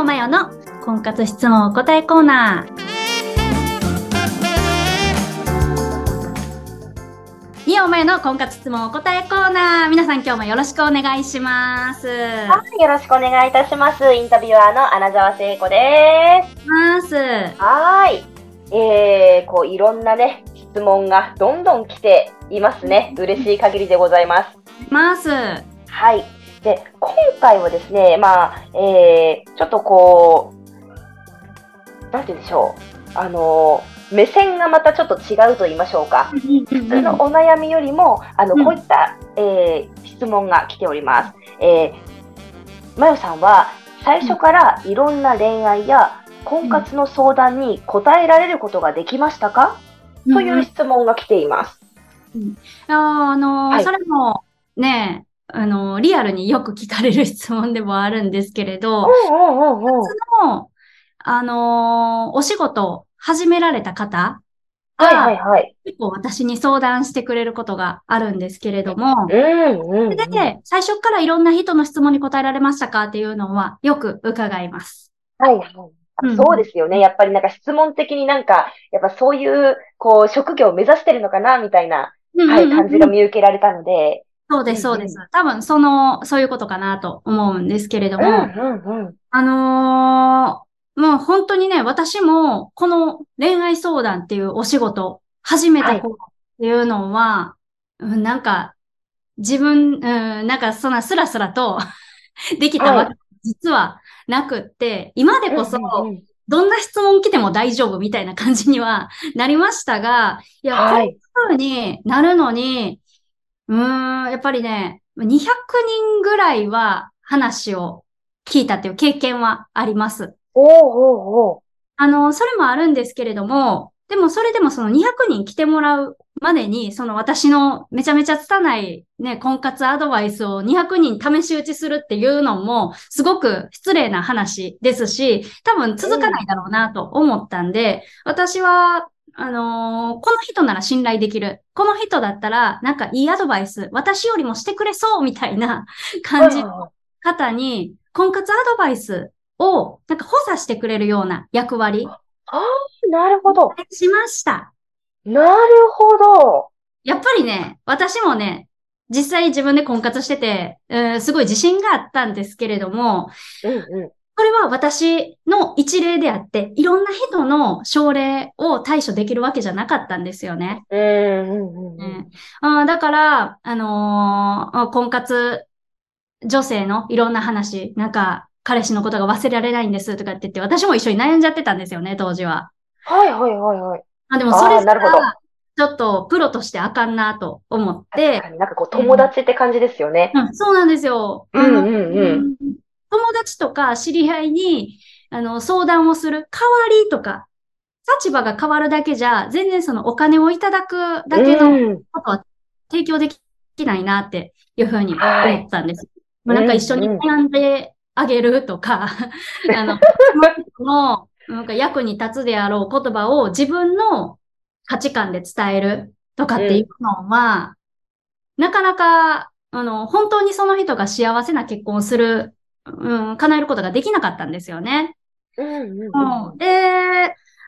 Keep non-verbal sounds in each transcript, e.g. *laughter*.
オマヨの婚活質問お答えコーナー。イオマヨの婚活質問お答えコーナー。皆さん今日もよろしくお願いします。はい、よろしくお願いいたします。インタビュアーの穴澤聖子です。ます。はーい。えー、こう、いろんなね、質問がどんどん来ていますね。嬉しい限りでございます。ます。はい。で、今回はですね、まあ、えー、ちょっとこう、なんて言うんでしょう。あのー目線がまたちょっと違うと言いましょうか。普通のお悩みよりも、あの、うんこういった、えー質問が来ております。えー、まよさんは、最初からいろんな恋愛や婚活の相談に答えられることができましたか、という質問が来ています。あーあのーはいそれもね、あのーリアルによく聞かれる質問でもあるんですけれど、うんうんうんうん。もあのーお仕事を始められた方はいはいはい。結構私に相談してくれることがあるんですけれども、うんうん、うん。それで、最初からいろんな人の質問に答えられましたかっていうのはよく伺います。はいはい。うんそうですよね。やっぱりなんか質問的になんか、やっぱそういう、こう、職業を目指してるのかな、みたいな、はい、感じが見受けられたので。そうです、そうです。多分、その、そういうことかなと思うんですけれどうんも、うんうん。あのーもう本当にね、私もこの恋愛相談っていうお仕事始めた頃っていうのは、うんなんか自分、うん、なんかそんなスラスラと *laughs* できたわけ、実はなくって、今でこそ、うんうんうん。どんな質問来ても大丈夫みたいな感じにはなりましたが、いや、はい。こういう風になるのに、うーん、やっぱりね、200人ぐらいは話を聞いたっていう経験はあります。おうおうおう。あの、それもあるんですけれども、でもそれでもその200人来てもらうまでに、その私のめちゃめちゃ拙いね、婚活アドバイスを200人試し打ちするっていうのも、すごく失礼な話ですし、多分続かないだろうなと思ったんで、私は、あのーこの人なら信頼できる。この人だったら、なんかいいアドバイス、私よりもしてくれそうみたいな *laughs* 感じの方に、婚活アドバイスを、なんか補佐してくれるような役割、なるほど。しました。なるほど。やっぱりね、私もね、実際自分で婚活してて、うんすごい自信があったんですけれども、うんうん。これは私の一例であって、いろんな人の症例を対処できるわけじゃなかったんですよね。うんうんうんうん。だから、あのー婚活女性のいろんな話、なんか、彼氏のことが忘れられないんですとかって言って、私も一緒に悩んじゃってたんですよね、当時は。はいはいはいはい。あ、でもそれじゃあーなるほどちょっとプロとしてあかんなと思って確、かになんかこう友達って感じですよね。うん、そうなんですよ。うんうんうん友達とか知り合いに、あの、相談をする代わりとか、立場が変わるだけじゃ、全然そのお金をいただくだけのうん。ことは提供できないなっていうふうにはい思ったんです。まあなんか一緒にうんうん悩んであげるとか、*laughs* あの、そのなんか役に立つであろう言葉を自分の価値観で伝えるとかっていうのは、なかなか、あの、本当にその人が幸せな結婚をする、うん、叶えることができなかったんですよね。うんうんうんうん、で、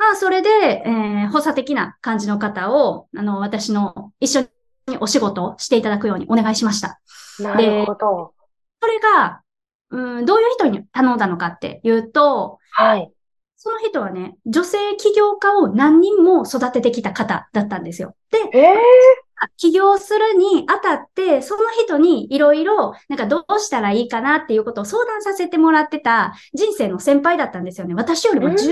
あ、それで、えー補佐的な感じの方を、あの、私の一緒にお仕事をしていただくようにお願いしました。なるほど。それが、うん、どういう人に頼んだのかっていうと、はい。その人はね、女性起業家を何人も育ててきた方だったんですよ。で、ええ起業するにあたって、その人にいろいろ、なんかどうしたらいいかなっていうことを相談させてもらってた人生の先輩だったんですよね。私よりも十、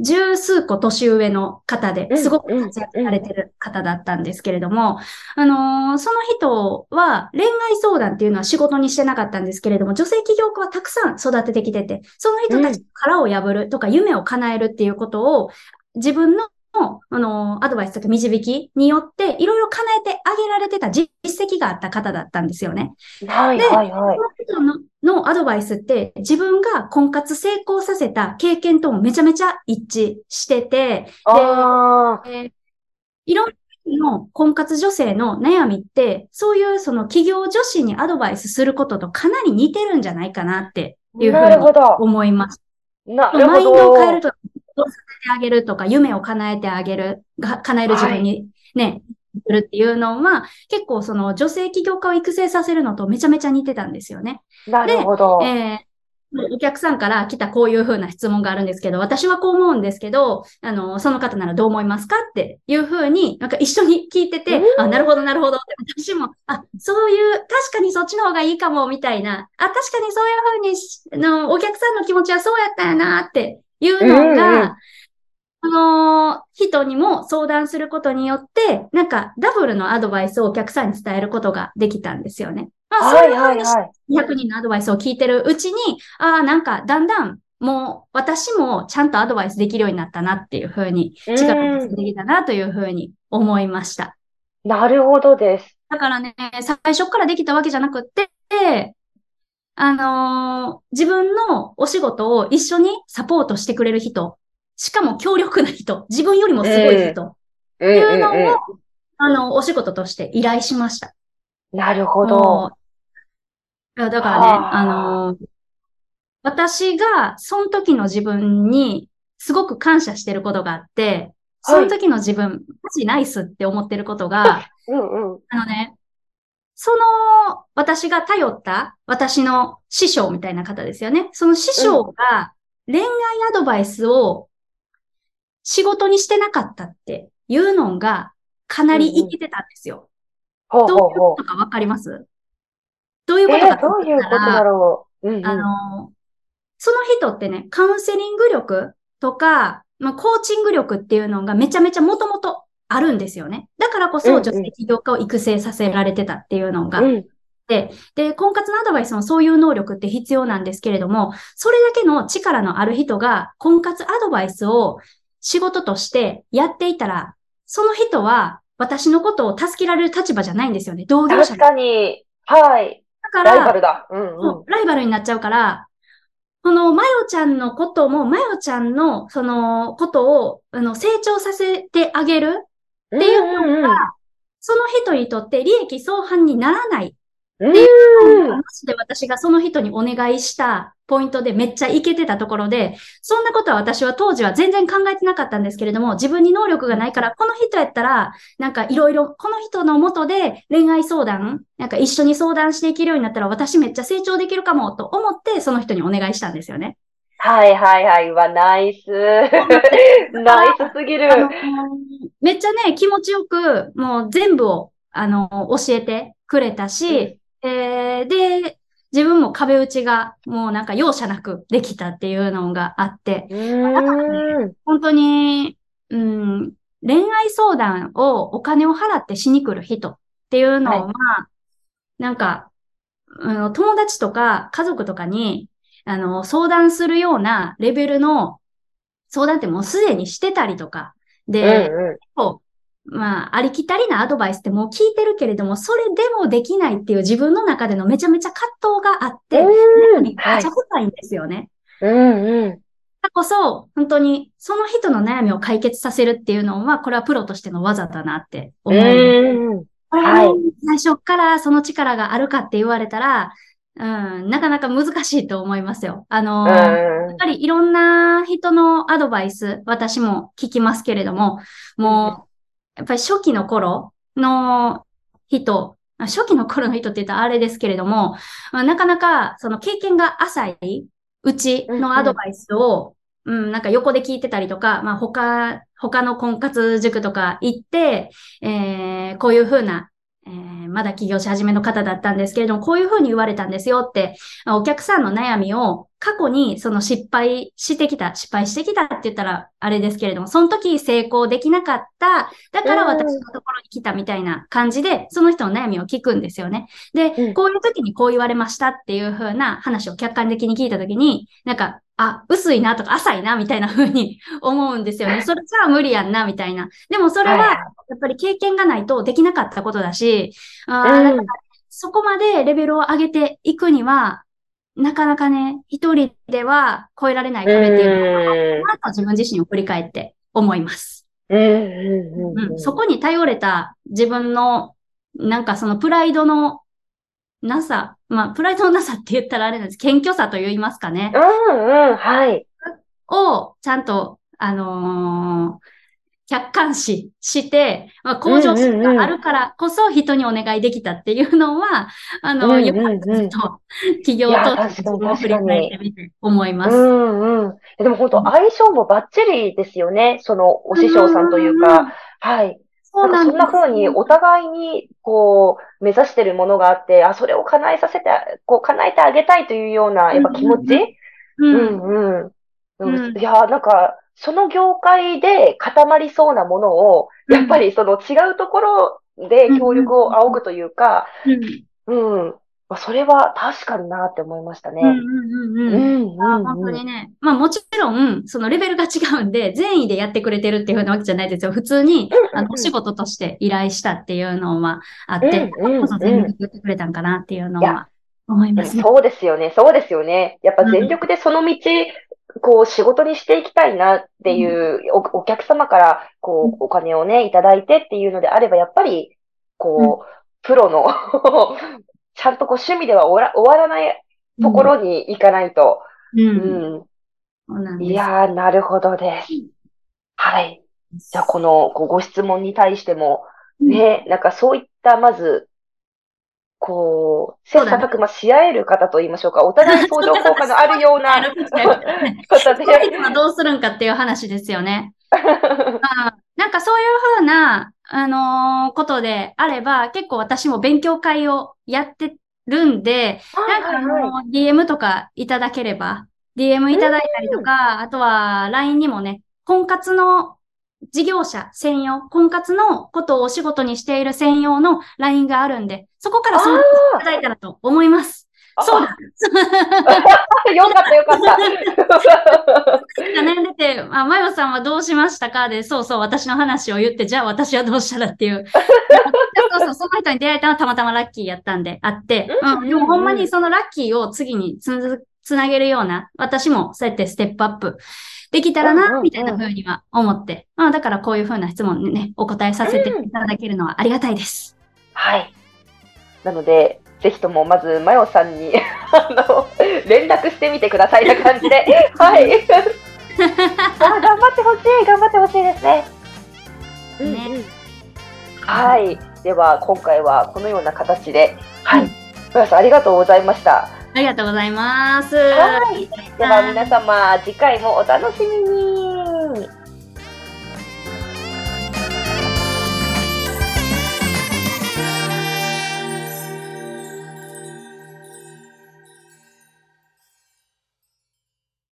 十数個年上の方で、すごく活躍されてる方だったんですけれども、あのーその人は恋愛相談っていうのは仕事にしてなかったんですけれども、女性起業家はたくさん育ててきてて、その人たちの殻を破るとか夢を叶えるっていうことを自分のあの、アドバイスとか導きによって、いろいろ叶えてあげられてた実績があった方だったんですよね。はいではいはい。その人ののアドバイスって、自分が婚活成功させた経験ともめちゃめちゃ一致してて、ああ。えーいろんなの婚活女性の悩みって、そういうその企業女子にアドバイスすることとかなり似てるんじゃないかなっていうふうに思います。なるほど。マインドを変えると、させてあげるとか、夢を叶えてあげる、が叶える自分にね、するっていうのは、結構その女性起業家を育成させるのとめちゃめちゃ似てたんですよね。なるほど。えーお客さんから来たこういうふうな質問があるんですけど、私はこう思うんですけど、あの、その方ならどう思いますかっていうふうに、なんか一緒に聞いてて、あ、なるほど、なるほど私も、あ、そういう、確かにそっちの方がいいかも、みたいな、あ、確かにそういうふうに、の、お客さんの気持ちはそうやったよなっていうのが、あの人にも相談することによって、なんかダブルのアドバイスをお客さんに伝えることができたんですよね。まあ、そういうふうに100人のアドバイスを聞いてるうちに、ああ、なんかだんだんもう私もちゃんとアドバイスできるようになったなっていうふうに、力ができたなというふうに思いました。なるほどです。だからね、最初からできたわけじゃなくって、あのー、自分のお仕事を一緒にサポートしてくれる人。しかも強力な人、自分よりもすごい人、っていうのを、あの、お仕事として依頼しました。なるほど。だからね、あの、私が、その時の自分に、すごく感謝してることがあって、その時の自分、マジナイスって思ってることが、うんうん、あのね、その、私が頼った私の師匠みたいな方ですよね。その師匠が恋愛アドバイスを仕事にしてなかったっていうのがかなり生きてたんですよ。どういうことかわかります？どういうことかどういうことだろう、うんうん、あの、その人ってね、カウンセリング力とか、まあ、コーチング力っていうのがめちゃめちゃもともとあるんですよね。だからこそ女性起業家を育成させられてたっていうのが。うんで、で、婚活のアドバイスもそういう能力って必要なんですけれども、それだけの力のある人が婚活アドバイスを仕事としてやっていたら、その人は私のことを助けられる立場じゃないんですよね。同業者確かに。はい。だから、ライバルだ。うんうん、ライバルになっちゃうから、この、まよちゃんのことも、まよちゃんの、その、ことを、あの、成長させてあげるっていうのが、うんうん、その人にとって利益相反にならないっていう話で私がその人にお願いしたポイントでめっちゃいけてたところで、そんなことは私は当時は全然考えてなかったんですけれども、自分に能力がないから、この人やったら、なんかいろいろ、この人のもとで恋愛相談、なんか一緒に相談していけるようになったら私めっちゃ成長できるかもと思って、その人にお願いしたんですよね。はいはいはい。わ、ナイス。*laughs* ナイスすぎる。めっちゃね、気持ちよく、もう全部を、あの、教えてくれたし、えー、で、自分も壁打ちがもうなんか容赦なくできたっていうのがあって、ね、本当に、うん、恋愛相談をお金を払ってしに来る人っていうのは、はい、なんか、あの、友達とか家族とかに、あの、相談するようなレベルの相談ってもうすでにしてたりとか、で、うんうん、まあ、ありきたりなアドバイスってもう聞いてるけれども、それでもできないっていう自分の中でのめちゃめちゃ葛藤があって、めちゃ深いんですよね。うんうん。だこそ、本当にその人の悩みを解決させるっていうのは、これはプロとしての技だなって思う。うんはい。最初からその力があるかって言われたら、うん、なかなか難しいと思いますよ。あのやっぱりいろんな人のアドバイス、私も聞きますけれども、もう、やっぱり初期の頃の人、初期の頃の人って言ったらあれですけれども、なかなかその経験が浅いうちのアドバイスを、うん、うん、なんか横で聞いてたりとか、まあ他、他の婚活塾とか行って、えー、こういうふうなえー、まだ起業し始めの方だったんですけれども、こういうふうに言われたんですよって、お客さんの悩みを過去にその失敗してきた、失敗してきたって言ったらあれですけれども、その時成功できなかった、だから私のところに来たみたいな感じで、その人の悩みを聞くんですよね。で、こういう時にこう言われましたっていうふうな話を客観的に聞いた時に、なんか、あ、薄いなとか浅いなみたいな風に *laughs* 思うんですよね。それじゃあ無理やんなみたいな。でもそれはやっぱり経験がないとできなかったことだし、あだからそこまでレベルを上げていくには、なかなかね、一人では超えられない壁っていうのは、自分自身を振り返って思います。うん、そこに頼れた自分の、なんかそのプライドのなさ、まあ、プライドのなさって言ったらあれなんです。謙虚さと言いますかね。うんうん、はい。を、ちゃんと、あのー客観視して、まあ、向上心があるからこそ人にお願いできたっていうのは、あの、うんうんよかったと、*laughs* 企業と振り返ってみて思います。うんうん。でも本当相性もバッチリですよね。そのお師匠さんといううんうんか。はい。そうなんそんな風にお互いにこう目指してるものがあって、あ、それを叶えさせて、こう叶えてあげたいというようなやっぱ気持ち？う。うんんうん。ううんん、いや、なんか、その業界で固まりそうなものを、うんやっぱりその違うところで協力を仰ぐというか、うん。うん。まあ、それは確かになって思いましたね。うんうんうんううん。ん、あうん、本当にね。まあもちろん、そのレベルが違うんで、善意でやってくれてるっていうふうなわけじゃないですよ。普通に、あの、お仕事として依頼したっていうのはあって、うんうんこそ全力で言ってくれたんかなっていうのは思いますね。そうですよね、そうですよね。やっぱ全力でその道、こう仕事にしていきたいなっていう、おお客様からこうお金をね、いただいてっていうのであれば、やっぱり、こう、プロの、*laughs* ちゃんとこう趣味では終わら終わらないところに行かないと。うん。ううん。いやー、なるほどです。はい。じゃあ、このご質問に対しても、ね、なんかそういった、まず、こう、切磋琢磨し合える方と言いましょうか、お互い相乗効果のあるような。方で。どうするんかっていう話ですよね。なんかそういうふうな、あのーことであれば、結構私も勉強会をやってるんで、なんかあのー DM とかいただければ、DM いただいたりとか、あとは LINE にもね、婚活の事業者専用、婚活のことをお仕事にしている専用の LINE があるんで、そこから相談いただいたらと思います。そうだ。*laughs* だ。よかった、よかった。悩んでて、あ、マヨさんはどうしましたかで、そうそう、私の話を言って、じゃあ私はどうしたらっていう。そうそう、その人に出会えたのはたまたまラッキーやったんで、あって、うん、でもほんまにそのラッキーを次につづつなげるような、私もそうやってステップアップできたらな、うんうんうんみたいな風には思って、まあだからこういう風な質問にね、お答えさせていただけるのはありがたいです。はい。なので、ぜひともまず、マヨさんに、*laughs* あの、連絡してみてくださいな感じで。*laughs* はい。あ頑張ってほしい、頑張ってほしいですね。うんねうんはい。では、今回はこのような形で、はい。マヨさん、ありがとうございました。ありがとうございます。はい。では、皆様、次回もお楽しみに。